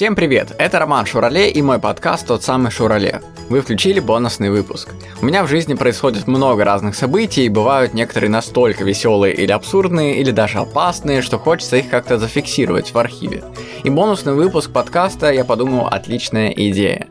Всем привет, это Роман Шурале и мой подкаст «Тот самый Шурале». Вы включили бонусный выпуск. У меня в жизни происходит много разных событий, и бывают некоторые настолько веселые или абсурдные, или даже опасные, что хочется их как-то зафиксировать в архиве. И бонусный выпуск подкаста, я подумал, отличная идея.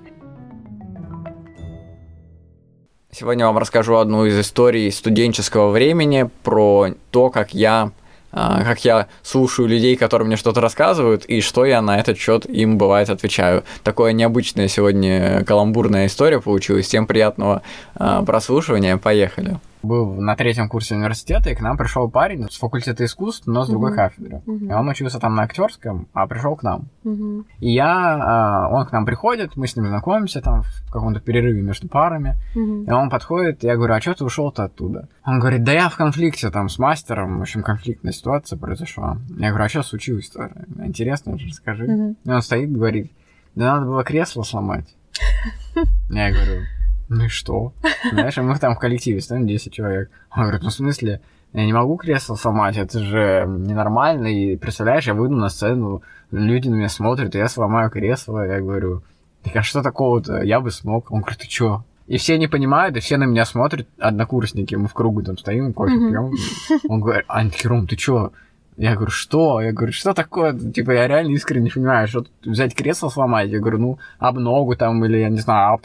Сегодня вам расскажу одну из историй студенческого времени про то, как я как я слушаю людей, которые мне что-то рассказывают, и что я на этот счет им бывает отвечаю. Такое необычное сегодня каламбурная история получилась. Всем приятного а, прослушивания. Поехали был на третьем курсе университета, и к нам пришел парень с факультета искусств, но с другой mm-hmm. кафедры. Mm-hmm. И он учился там на актерском, а пришел к нам. Mm-hmm. И я, он к нам приходит, мы с ним знакомимся там в каком-то перерыве между парами. Mm-hmm. И он подходит, и я говорю, а что ты ушел-то оттуда? Он говорит, да я в конфликте там с мастером, в общем, конфликтная ситуация произошла. Я говорю, а что случилось-то? Интересно, расскажи. Mm-hmm. И он стоит, говорит, да надо было кресло сломать. Я говорю, ну и что? Знаешь, мы там в коллективе стоим 10 человек. Он говорит, ну в смысле, я не могу кресло сломать, это же ненормально. И представляешь, я выйду на сцену, люди на меня смотрят, и я сломаю кресло. Я говорю, так а что такого-то? Я бы смог. Он говорит, ты чё? И все не понимают, и все на меня смотрят, однокурсники, мы в кругу там стоим, кофе пьем. Он говорит, Ань, Ром, ты чё? Я говорю, что? Я говорю, что такое? Типа, я реально искренне не понимаю, что взять кресло сломать? Я говорю, ну, об ногу там, или, я не знаю, об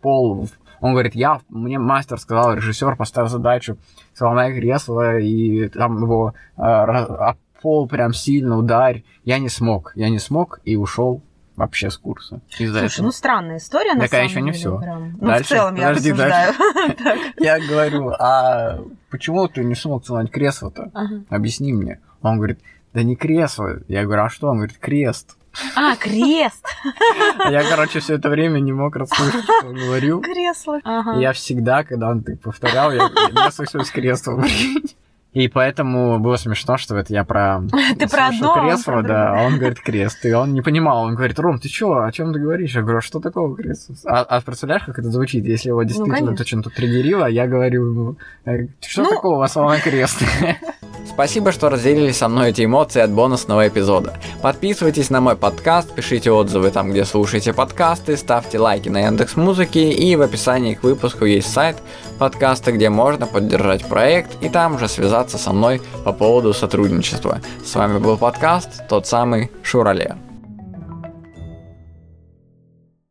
пол, он говорит, я, мне мастер сказал, режиссер поставил задачу, сломай кресло и там его э, об пол прям сильно ударь. Я не смог, я не смог и ушел вообще с курса. Слушай, этого. ну странная история, на Такая еще не все. Ну, дальше, в целом я подожди, обсуждаю. Я говорю, а почему ты не смог сломать кресло-то? Объясни мне. Он говорит, да не кресло. Я говорю, а что? Он говорит, крест. А, крест. Я, короче, все это время не мог расслышать, что он говорил. Кресло. Я всегда, когда он так повторял, я, я слышал кресло. И поэтому было смешно, что это я про... Ты про одно? кресло, да, а он говорит крест. И он не понимал, он говорит, Ром, ты чё, о чем ты говоришь? Я говорю, а что такого креста? А, а представляешь, как это звучит, если его ну, действительно ну, то чем-то триггерило, я говорю, ну, что ну... такого, у вас слова крест? Спасибо, что разделили со мной эти эмоции от бонусного эпизода. Подписывайтесь на мой подкаст, пишите отзывы там, где слушаете подкасты, ставьте лайки на Яндекс Музыки и в описании к выпуску есть сайт подкаста, где можно поддержать проект и там же связаться со мной по поводу сотрудничества. С вами был подкаст, тот самый Шурале.